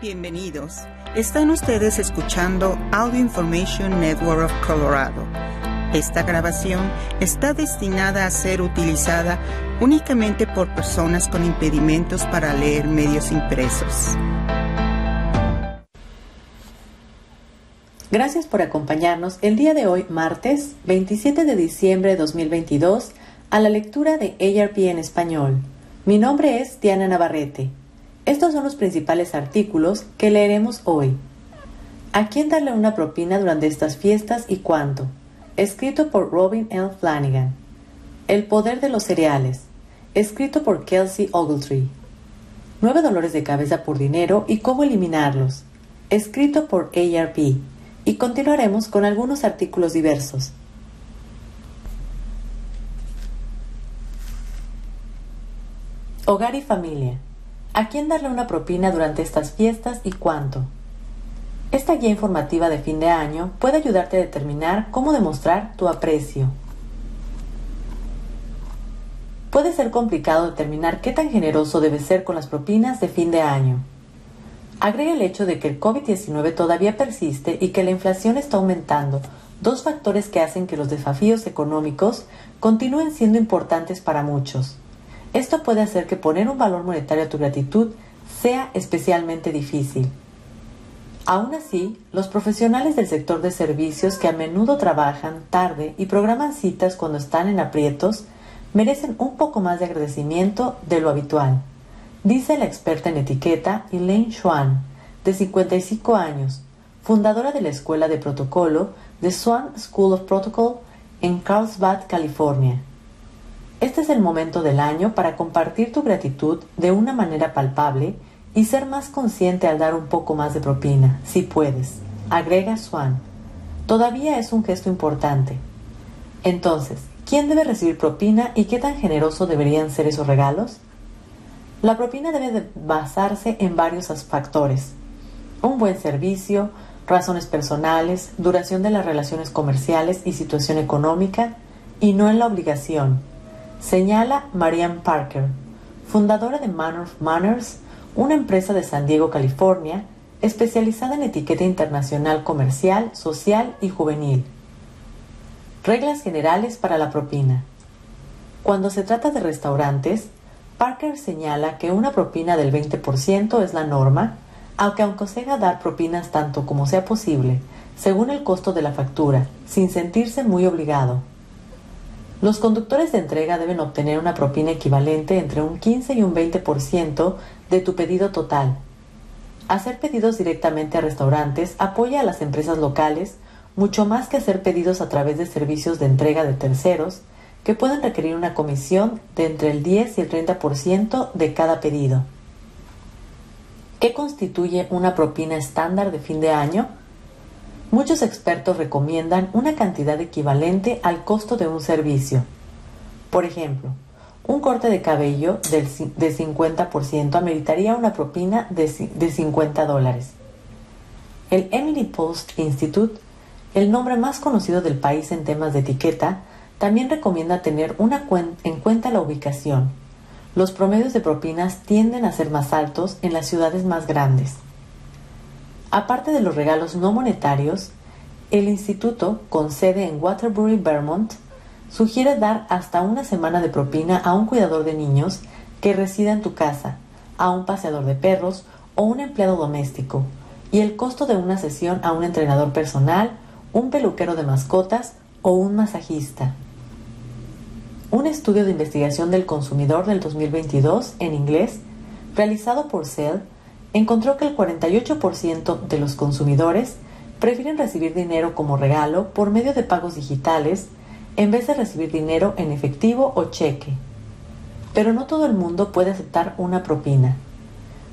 Bienvenidos. Están ustedes escuchando Audio Information Network of Colorado. Esta grabación está destinada a ser utilizada únicamente por personas con impedimentos para leer medios impresos. Gracias por acompañarnos el día de hoy, martes 27 de diciembre de 2022, a la lectura de ARP en español. Mi nombre es Diana Navarrete. Estos son los principales artículos que leeremos hoy. ¿A quién darle una propina durante estas fiestas y cuánto? Escrito por Robin L. Flanagan. El poder de los cereales. Escrito por Kelsey Ogletree. Nueve dolores de cabeza por dinero y cómo eliminarlos. Escrito por ARP. Y continuaremos con algunos artículos diversos. Hogar y familia. ¿A quién darle una propina durante estas fiestas y cuánto? Esta guía informativa de fin de año puede ayudarte a determinar cómo demostrar tu aprecio. Puede ser complicado determinar qué tan generoso debe ser con las propinas de fin de año. Agrega el hecho de que el COVID-19 todavía persiste y que la inflación está aumentando, dos factores que hacen que los desafíos económicos continúen siendo importantes para muchos. Esto puede hacer que poner un valor monetario a tu gratitud sea especialmente difícil. Aún así, los profesionales del sector de servicios que a menudo trabajan tarde y programan citas cuando están en aprietos merecen un poco más de agradecimiento de lo habitual, dice la experta en etiqueta Elaine Schwan, de 55 años, fundadora de la Escuela de Protocolo de Swan School of Protocol en Carlsbad, California. Este es el momento del año para compartir tu gratitud de una manera palpable y ser más consciente al dar un poco más de propina, si puedes. Agrega Swan. Todavía es un gesto importante. Entonces, ¿quién debe recibir propina y qué tan generoso deberían ser esos regalos? La propina debe basarse en varios factores. Un buen servicio, razones personales, duración de las relaciones comerciales y situación económica, y no en la obligación, señala Marianne Parker, fundadora de Manner of Manners, una empresa de San Diego, California, especializada en etiqueta internacional comercial, social y juvenil. Reglas generales para la propina. Cuando se trata de restaurantes, Parker señala que una propina del 20% es la norma, aunque aconseja dar propinas tanto como sea posible, según el costo de la factura, sin sentirse muy obligado. Los conductores de entrega deben obtener una propina equivalente entre un 15 y un 20% de tu pedido total. Hacer pedidos directamente a restaurantes apoya a las empresas locales mucho más que hacer pedidos a través de servicios de entrega de terceros que pueden requerir una comisión de entre el 10 y el 30% de cada pedido. ¿Qué constituye una propina estándar de fin de año? Muchos expertos recomiendan una cantidad equivalente al costo de un servicio. Por ejemplo, un corte de cabello de 50% ameritaría una propina de, de 50 dólares. El Emily Post Institute, el nombre más conocido del país en temas de etiqueta, también recomienda tener en cuenta la ubicación. Los promedios de propinas tienden a ser más altos en las ciudades más grandes. Aparte de los regalos no monetarios, el instituto, con sede en Waterbury, Vermont, sugiere dar hasta una semana de propina a un cuidador de niños que resida en tu casa, a un paseador de perros o un empleado doméstico, y el costo de una sesión a un entrenador personal, un peluquero de mascotas o un masajista. Un estudio de investigación del consumidor del 2022 en inglés, realizado por Cell, encontró que el 48% de los consumidores prefieren recibir dinero como regalo por medio de pagos digitales en vez de recibir dinero en efectivo o cheque. Pero no todo el mundo puede aceptar una propina.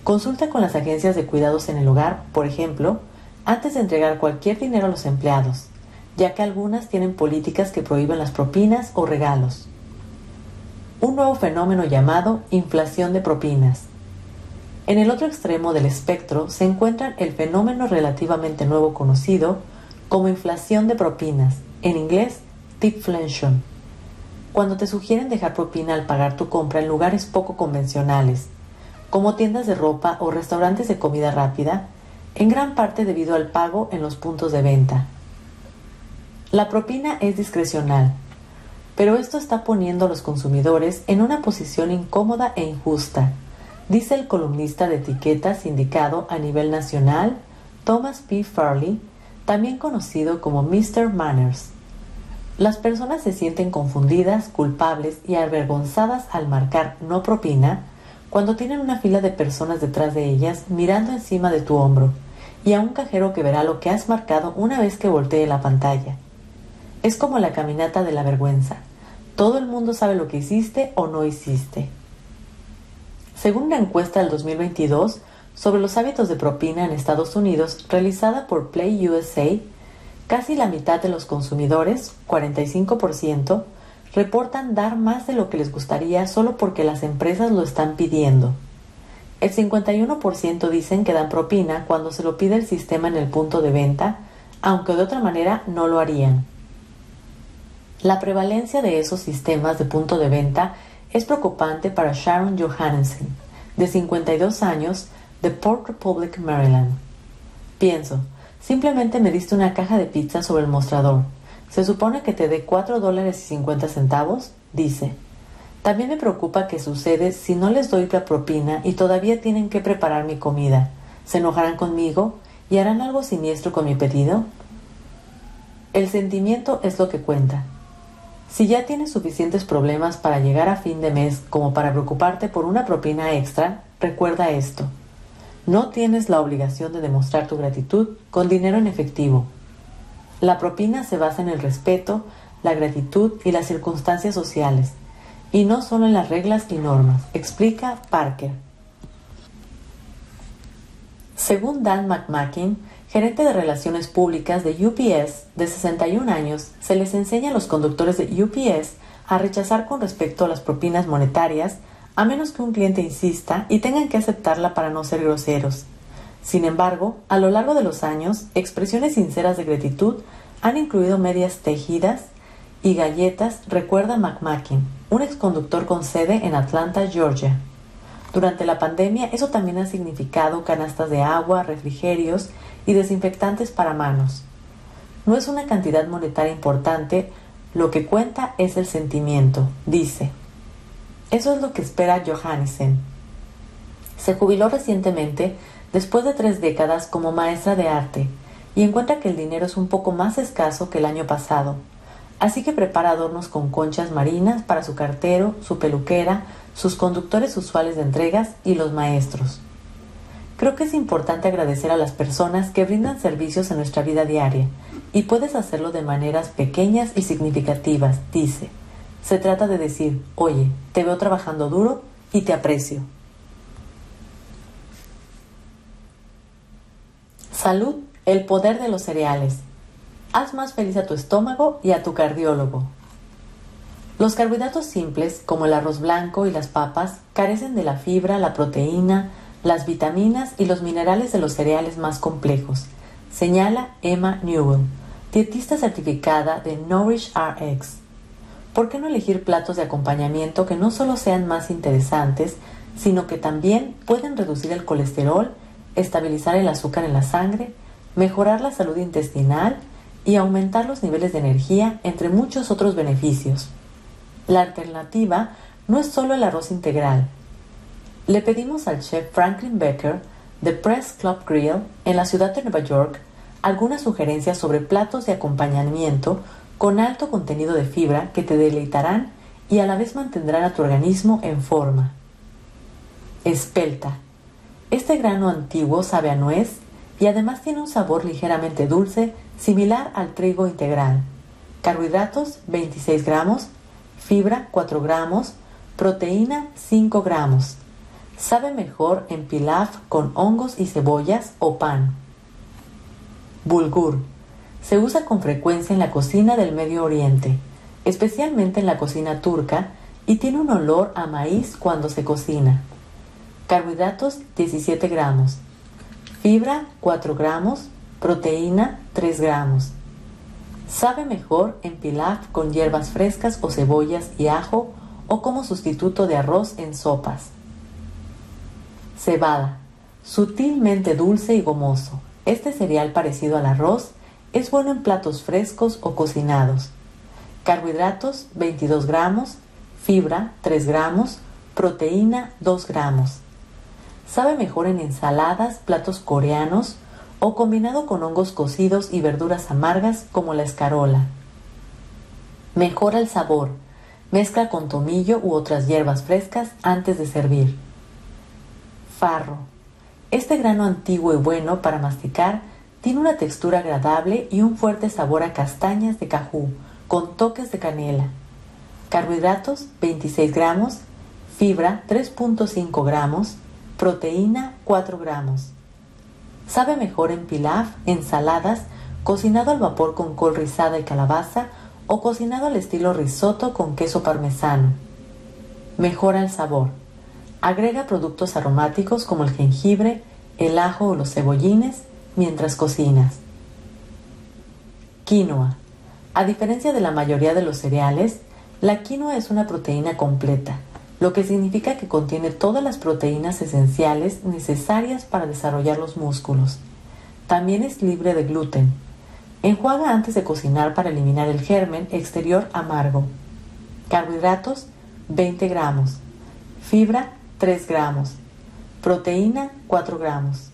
Consulta con las agencias de cuidados en el hogar, por ejemplo, antes de entregar cualquier dinero a los empleados, ya que algunas tienen políticas que prohíben las propinas o regalos. Un nuevo fenómeno llamado inflación de propinas en el otro extremo del espectro se encuentra el fenómeno relativamente nuevo conocido como inflación de propinas, en inglés tipflation, cuando te sugieren dejar propina al pagar tu compra en lugares poco convencionales, como tiendas de ropa o restaurantes de comida rápida, en gran parte debido al pago en los puntos de venta. La propina es discrecional, pero esto está poniendo a los consumidores en una posición incómoda e injusta, dice el columnista de etiquetas sindicado a nivel nacional, Thomas P. Farley, también conocido como Mr. Manners. Las personas se sienten confundidas, culpables y avergonzadas al marcar no propina cuando tienen una fila de personas detrás de ellas mirando encima de tu hombro y a un cajero que verá lo que has marcado una vez que voltee la pantalla. Es como la caminata de la vergüenza. Todo el mundo sabe lo que hiciste o no hiciste. Según una encuesta del 2022 sobre los hábitos de propina en Estados Unidos realizada por Play USA, casi la mitad de los consumidores, 45%, reportan dar más de lo que les gustaría solo porque las empresas lo están pidiendo. El 51% dicen que dan propina cuando se lo pide el sistema en el punto de venta, aunque de otra manera no lo harían. La prevalencia de esos sistemas de punto de venta es preocupante para Sharon Johansen, de 52 años, de Port Republic, Maryland. Pienso, simplemente me diste una caja de pizza sobre el mostrador. ¿Se supone que te dé 4 dólares y 50 centavos? Dice. También me preocupa que sucede si no les doy la propina y todavía tienen que preparar mi comida. ¿Se enojarán conmigo y harán algo siniestro con mi pedido? El sentimiento es lo que cuenta. Si ya tienes suficientes problemas para llegar a fin de mes como para preocuparte por una propina extra, recuerda esto. No tienes la obligación de demostrar tu gratitud con dinero en efectivo. La propina se basa en el respeto, la gratitud y las circunstancias sociales, y no solo en las reglas y normas, explica Parker. Según Dan McMakin, gerente de Relaciones Públicas de UPS de 61 años, se les enseña a los conductores de UPS a rechazar con respecto a las propinas monetarias a menos que un cliente insista y tengan que aceptarla para no ser groseros. Sin embargo, a lo largo de los años, expresiones sinceras de gratitud han incluido medias tejidas y galletas, recuerda McMakin, un exconductor con sede en Atlanta, Georgia. Durante la pandemia, eso también ha significado canastas de agua, refrigerios y desinfectantes para manos. No es una cantidad monetaria importante, lo que cuenta es el sentimiento, dice. Eso es lo que espera Johansen. Se jubiló recientemente después de tres décadas como maestra de arte y encuentra que el dinero es un poco más escaso que el año pasado. Así que prepara adornos con conchas marinas para su cartero, su peluquera, sus conductores usuales de entregas y los maestros. Creo que es importante agradecer a las personas que brindan servicios en nuestra vida diaria, y puedes hacerlo de maneras pequeñas y significativas, dice. Se trata de decir, oye, te veo trabajando duro y te aprecio. Salud, el poder de los cereales. Haz más feliz a tu estómago y a tu cardiólogo. Los carbohidratos simples, como el arroz blanco y las papas, carecen de la fibra, la proteína, las vitaminas y los minerales de los cereales más complejos, señala Emma Newell, dietista certificada de Nourish RX. ¿Por qué no elegir platos de acompañamiento que no solo sean más interesantes, sino que también pueden reducir el colesterol, estabilizar el azúcar en la sangre, mejorar la salud intestinal y aumentar los niveles de energía, entre muchos otros beneficios? La alternativa no es solo el arroz integral, le pedimos al chef Franklin Becker de Press Club Grill en la ciudad de Nueva York algunas sugerencias sobre platos de acompañamiento con alto contenido de fibra que te deleitarán y a la vez mantendrán a tu organismo en forma. Espelta. Este grano antiguo sabe a nuez y además tiene un sabor ligeramente dulce similar al trigo integral. Carbohidratos 26 gramos, fibra 4 gramos, proteína 5 gramos. Sabe mejor en pilaf con hongos y cebollas o pan. Bulgur. Se usa con frecuencia en la cocina del Medio Oriente, especialmente en la cocina turca, y tiene un olor a maíz cuando se cocina. Carbohidratos 17 gramos. Fibra 4 gramos. Proteína 3 gramos. Sabe mejor en pilaf con hierbas frescas o cebollas y ajo o como sustituto de arroz en sopas. Cebada, sutilmente dulce y gomoso. Este cereal parecido al arroz es bueno en platos frescos o cocinados. Carbohidratos 22 gramos, fibra 3 gramos, proteína 2 gramos. Sabe mejor en ensaladas, platos coreanos o combinado con hongos cocidos y verduras amargas como la escarola. Mejora el sabor. Mezcla con tomillo u otras hierbas frescas antes de servir. Farro. Este grano antiguo y bueno para masticar tiene una textura agradable y un fuerte sabor a castañas de cajú, con toques de canela. Carbohidratos 26 gramos, fibra 3.5 gramos, proteína 4 gramos. Sabe mejor en pilaf, ensaladas, cocinado al vapor con col rizada y calabaza o cocinado al estilo risotto con queso parmesano. Mejora el sabor. Agrega productos aromáticos como el jengibre, el ajo o los cebollines mientras cocinas. Quinoa. A diferencia de la mayoría de los cereales, la quinoa es una proteína completa, lo que significa que contiene todas las proteínas esenciales necesarias para desarrollar los músculos. También es libre de gluten. Enjuaga antes de cocinar para eliminar el germen exterior amargo. Carbohidratos 20 gramos. Fibra 3 gramos. Proteína 4 gramos.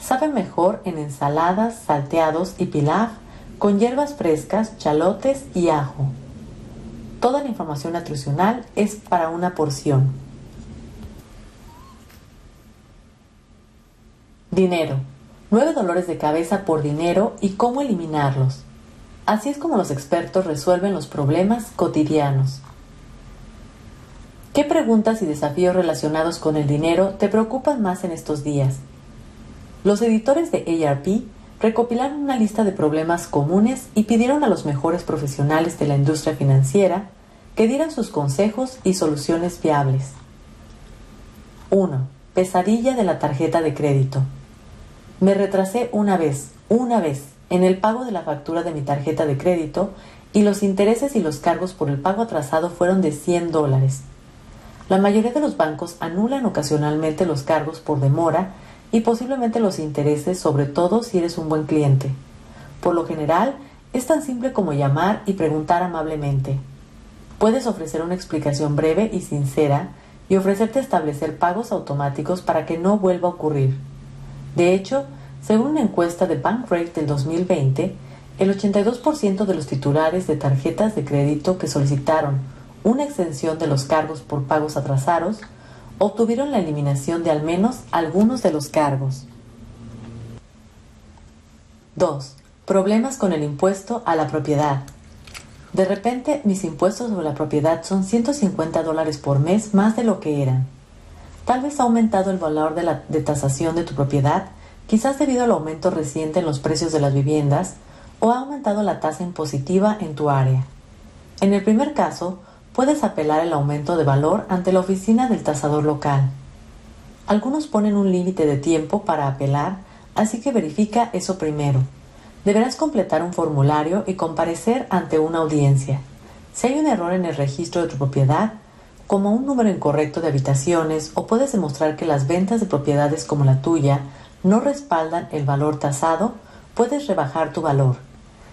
Sabe mejor en ensaladas, salteados y pilaf con hierbas frescas, chalotes y ajo. Toda la información nutricional es para una porción. Dinero. Nueve dolores de cabeza por dinero y cómo eliminarlos. Así es como los expertos resuelven los problemas cotidianos. ¿Qué preguntas y desafíos relacionados con el dinero te preocupan más en estos días? Los editores de ARP recopilaron una lista de problemas comunes y pidieron a los mejores profesionales de la industria financiera que dieran sus consejos y soluciones viables. 1. Pesadilla de la tarjeta de crédito. Me retrasé una vez, una vez, en el pago de la factura de mi tarjeta de crédito y los intereses y los cargos por el pago atrasado fueron de 100 dólares. La mayoría de los bancos anulan ocasionalmente los cargos por demora y posiblemente los intereses, sobre todo si eres un buen cliente. Por lo general, es tan simple como llamar y preguntar amablemente. Puedes ofrecer una explicación breve y sincera y ofrecerte establecer pagos automáticos para que no vuelva a ocurrir. De hecho, según una encuesta de Bankrate del 2020, el 82% de los titulares de tarjetas de crédito que solicitaron una extensión de los cargos por pagos atrasados obtuvieron la eliminación de al menos algunos de los cargos. 2. Problemas con el impuesto a la propiedad. De repente, mis impuestos sobre la propiedad son 150 dólares por mes más de lo que eran. Tal vez ha aumentado el valor de la de tasación de tu propiedad, quizás debido al aumento reciente en los precios de las viviendas, o ha aumentado la tasa impositiva en tu área. En el primer caso, puedes apelar el aumento de valor ante la oficina del tasador local. Algunos ponen un límite de tiempo para apelar, así que verifica eso primero. Deberás completar un formulario y comparecer ante una audiencia. Si hay un error en el registro de tu propiedad, como un número incorrecto de habitaciones, o puedes demostrar que las ventas de propiedades como la tuya no respaldan el valor tasado, puedes rebajar tu valor.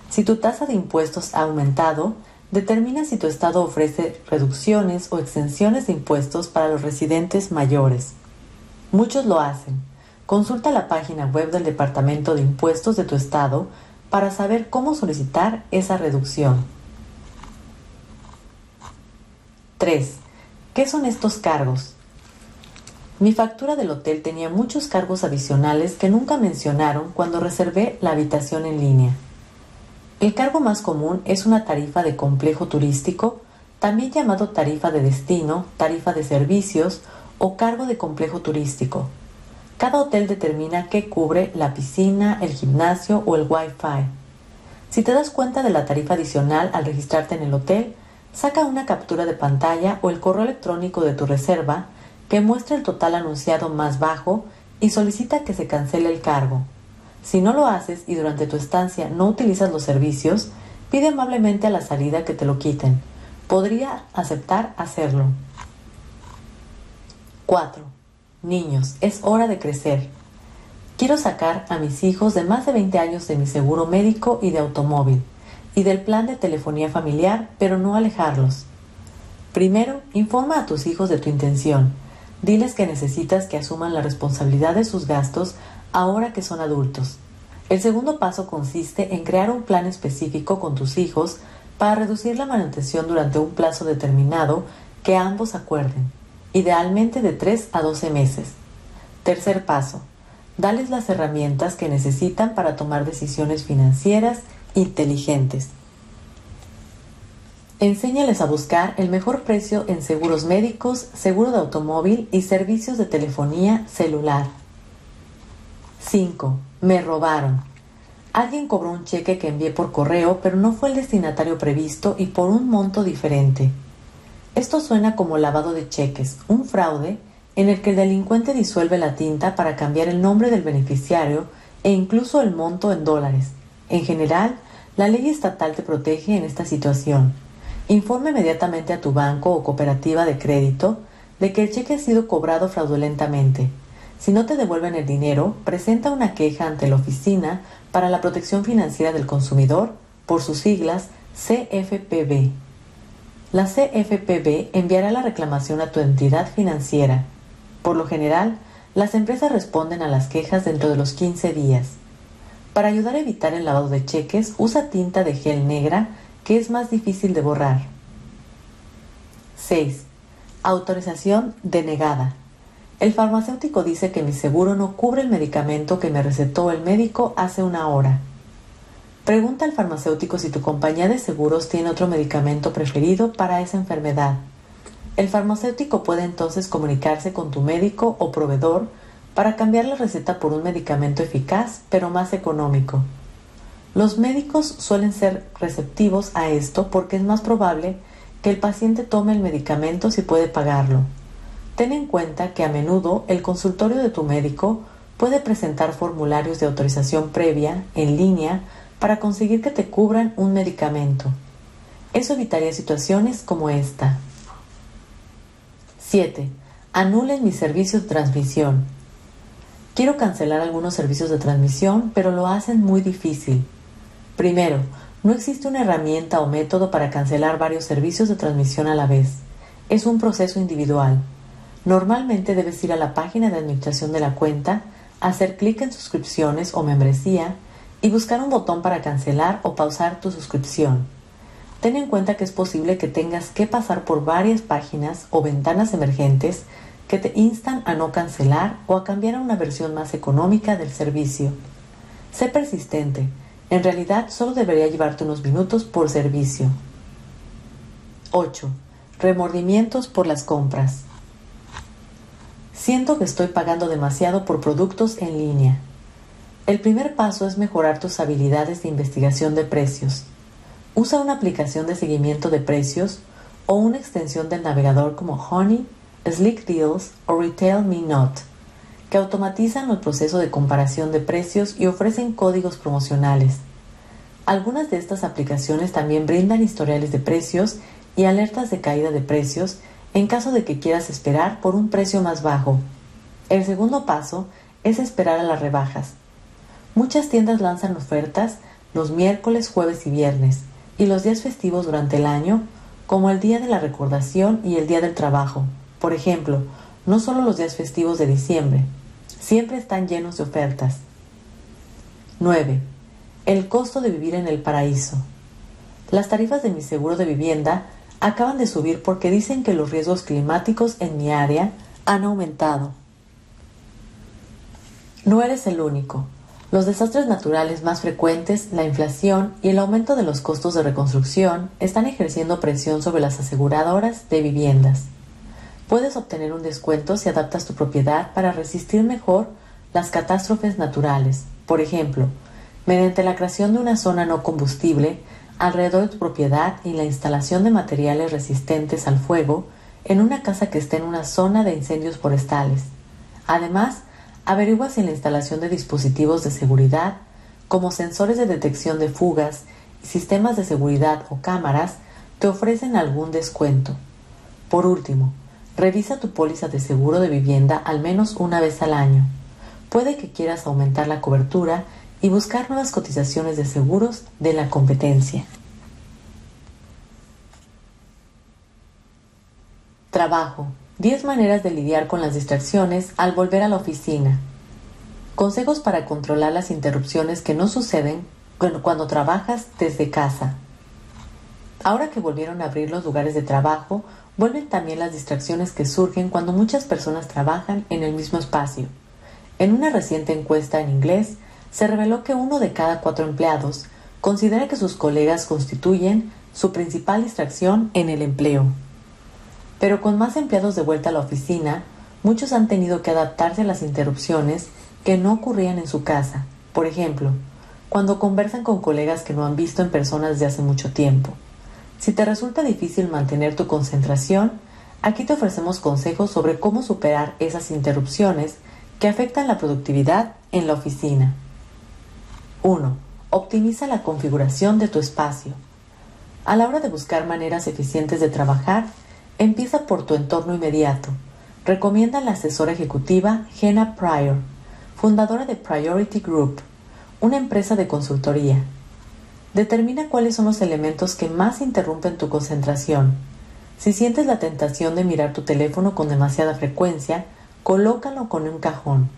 Si tu tasa de impuestos ha aumentado, Determina si tu estado ofrece reducciones o exenciones de impuestos para los residentes mayores. Muchos lo hacen. Consulta la página web del Departamento de Impuestos de tu estado para saber cómo solicitar esa reducción. 3. ¿Qué son estos cargos? Mi factura del hotel tenía muchos cargos adicionales que nunca mencionaron cuando reservé la habitación en línea. El cargo más común es una tarifa de complejo turístico, también llamado tarifa de destino, tarifa de servicios o cargo de complejo turístico. Cada hotel determina qué cubre la piscina, el gimnasio o el Wi-Fi. Si te das cuenta de la tarifa adicional al registrarte en el hotel, saca una captura de pantalla o el correo electrónico de tu reserva que muestre el total anunciado más bajo y solicita que se cancele el cargo. Si no lo haces y durante tu estancia no utilizas los servicios, pide amablemente a la salida que te lo quiten. Podría aceptar hacerlo. 4. Niños, es hora de crecer. Quiero sacar a mis hijos de más de 20 años de mi seguro médico y de automóvil y del plan de telefonía familiar, pero no alejarlos. Primero, informa a tus hijos de tu intención. Diles que necesitas que asuman la responsabilidad de sus gastos ahora que son adultos. El segundo paso consiste en crear un plan específico con tus hijos para reducir la manutención durante un plazo determinado que ambos acuerden, idealmente de 3 a 12 meses. Tercer paso, dales las herramientas que necesitan para tomar decisiones financieras inteligentes. Enséñales a buscar el mejor precio en seguros médicos, seguro de automóvil y servicios de telefonía celular. 5. Me robaron. Alguien cobró un cheque que envié por correo, pero no fue el destinatario previsto y por un monto diferente. Esto suena como lavado de cheques, un fraude en el que el delincuente disuelve la tinta para cambiar el nombre del beneficiario e incluso el monto en dólares. En general, la ley estatal te protege en esta situación. Informe inmediatamente a tu banco o cooperativa de crédito de que el cheque ha sido cobrado fraudulentamente. Si no te devuelven el dinero, presenta una queja ante la Oficina para la Protección Financiera del Consumidor, por sus siglas CFPB. La CFPB enviará la reclamación a tu entidad financiera. Por lo general, las empresas responden a las quejas dentro de los 15 días. Para ayudar a evitar el lavado de cheques, usa tinta de gel negra que es más difícil de borrar. 6. Autorización denegada. El farmacéutico dice que mi seguro no cubre el medicamento que me recetó el médico hace una hora. Pregunta al farmacéutico si tu compañía de seguros tiene otro medicamento preferido para esa enfermedad. El farmacéutico puede entonces comunicarse con tu médico o proveedor para cambiar la receta por un medicamento eficaz pero más económico. Los médicos suelen ser receptivos a esto porque es más probable que el paciente tome el medicamento si puede pagarlo. Ten en cuenta que a menudo el consultorio de tu médico puede presentar formularios de autorización previa en línea para conseguir que te cubran un medicamento. Eso evitaría situaciones como esta. 7. Anulen mi servicio de transmisión. Quiero cancelar algunos servicios de transmisión, pero lo hacen muy difícil. Primero, no existe una herramienta o método para cancelar varios servicios de transmisión a la vez. Es un proceso individual. Normalmente debes ir a la página de administración de la cuenta, hacer clic en suscripciones o membresía y buscar un botón para cancelar o pausar tu suscripción. Ten en cuenta que es posible que tengas que pasar por varias páginas o ventanas emergentes que te instan a no cancelar o a cambiar a una versión más económica del servicio. Sé persistente. En realidad solo debería llevarte unos minutos por servicio. 8. Remordimientos por las compras. Siento que estoy pagando demasiado por productos en línea. El primer paso es mejorar tus habilidades de investigación de precios. Usa una aplicación de seguimiento de precios o una extensión del navegador como Honey Slick Deals o Retail Me Not, que automatizan el proceso de comparación de precios y ofrecen códigos promocionales. Algunas de estas aplicaciones también brindan historiales de precios y alertas de caída de precios en caso de que quieras esperar por un precio más bajo. El segundo paso es esperar a las rebajas. Muchas tiendas lanzan ofertas los miércoles, jueves y viernes y los días festivos durante el año, como el Día de la Recordación y el Día del Trabajo. Por ejemplo, no solo los días festivos de diciembre, siempre están llenos de ofertas. 9. El costo de vivir en el paraíso. Las tarifas de mi seguro de vivienda acaban de subir porque dicen que los riesgos climáticos en mi área han aumentado. No eres el único. Los desastres naturales más frecuentes, la inflación y el aumento de los costos de reconstrucción están ejerciendo presión sobre las aseguradoras de viviendas. Puedes obtener un descuento si adaptas tu propiedad para resistir mejor las catástrofes naturales. Por ejemplo, mediante la creación de una zona no combustible alrededor de tu propiedad y la instalación de materiales resistentes al fuego en una casa que esté en una zona de incendios forestales. Además, averigua si la instalación de dispositivos de seguridad, como sensores de detección de fugas sistemas de seguridad o cámaras, te ofrecen algún descuento. Por último, Revisa tu póliza de seguro de vivienda al menos una vez al año. Puede que quieras aumentar la cobertura y buscar nuevas cotizaciones de seguros de la competencia. Trabajo. 10 maneras de lidiar con las distracciones al volver a la oficina. Consejos para controlar las interrupciones que no suceden cuando trabajas desde casa. Ahora que volvieron a abrir los lugares de trabajo, vuelven también las distracciones que surgen cuando muchas personas trabajan en el mismo espacio. En una reciente encuesta en inglés, se reveló que uno de cada cuatro empleados considera que sus colegas constituyen su principal distracción en el empleo. Pero con más empleados de vuelta a la oficina, muchos han tenido que adaptarse a las interrupciones que no ocurrían en su casa. Por ejemplo, cuando conversan con colegas que no han visto en persona desde hace mucho tiempo. Si te resulta difícil mantener tu concentración, aquí te ofrecemos consejos sobre cómo superar esas interrupciones que afectan la productividad en la oficina. 1. Optimiza la configuración de tu espacio. A la hora de buscar maneras eficientes de trabajar, empieza por tu entorno inmediato. Recomienda la asesora ejecutiva Jenna Pryor, fundadora de Priority Group, una empresa de consultoría. Determina cuáles son los elementos que más interrumpen tu concentración. Si sientes la tentación de mirar tu teléfono con demasiada frecuencia, colócalo con un cajón.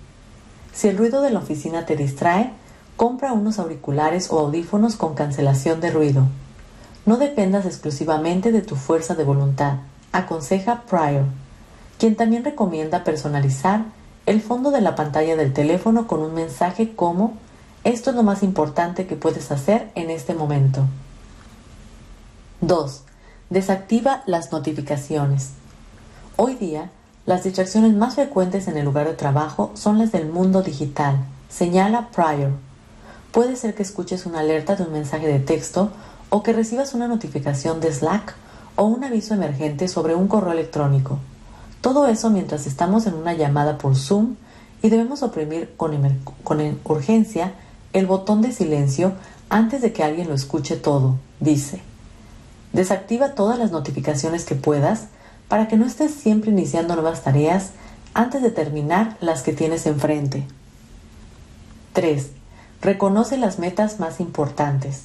Si el ruido de la oficina te distrae, compra unos auriculares o audífonos con cancelación de ruido. No dependas exclusivamente de tu fuerza de voluntad, aconseja Pryor, quien también recomienda personalizar el fondo de la pantalla del teléfono con un mensaje como esto es lo más importante que puedes hacer en este momento. 2. Desactiva las notificaciones. Hoy día, las distracciones más frecuentes en el lugar de trabajo son las del mundo digital, señala Pryor. Puede ser que escuches una alerta de un mensaje de texto o que recibas una notificación de Slack o un aviso emergente sobre un correo electrónico. Todo eso mientras estamos en una llamada por Zoom y debemos oprimir con, urgencia el botón de silencio antes de que alguien lo escuche todo, dice. Desactiva todas las notificaciones que puedas para que no estés siempre iniciando nuevas tareas antes de terminar las que tienes enfrente. 3. Reconoce las metas más importantes.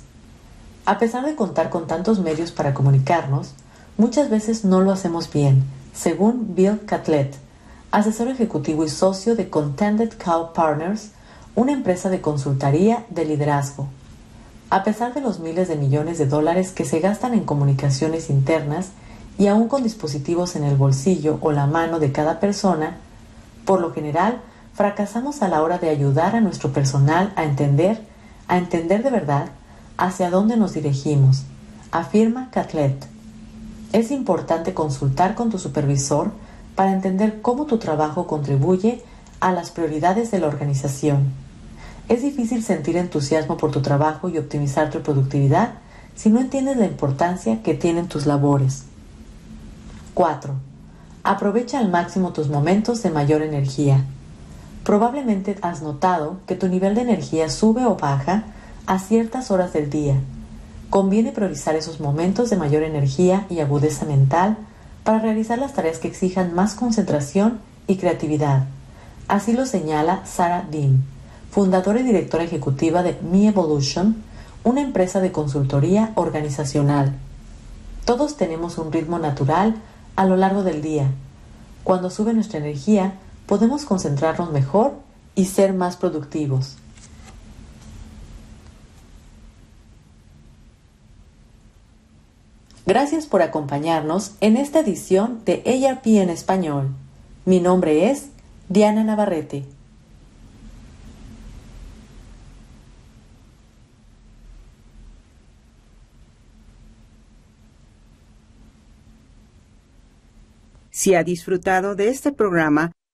A pesar de contar con tantos medios para comunicarnos, muchas veces no lo hacemos bien, según Bill Catlett, asesor ejecutivo y socio de Contended Cow Partners, una empresa de consultoría de liderazgo. A pesar de los miles de millones de dólares que se gastan en comunicaciones internas y aún con dispositivos en el bolsillo o la mano de cada persona, por lo general fracasamos a la hora de ayudar a nuestro personal a entender, a entender de verdad hacia dónde nos dirigimos, afirma Catlett. Es importante consultar con tu supervisor para entender cómo tu trabajo contribuye a las prioridades de la organización. Es difícil sentir entusiasmo por tu trabajo y optimizar tu productividad si no entiendes la importancia que tienen tus labores. 4. Aprovecha al máximo tus momentos de mayor energía. Probablemente has notado que tu nivel de energía sube o baja a ciertas horas del día. Conviene priorizar esos momentos de mayor energía y agudeza mental para realizar las tareas que exijan más concentración y creatividad. Así lo señala Sarah Dean fundadora y directora ejecutiva de Me Evolution, una empresa de consultoría organizacional. Todos tenemos un ritmo natural a lo largo del día. Cuando sube nuestra energía, podemos concentrarnos mejor y ser más productivos. Gracias por acompañarnos en esta edición de ARP en español. Mi nombre es Diana Navarrete. Si ha disfrutado de este programa,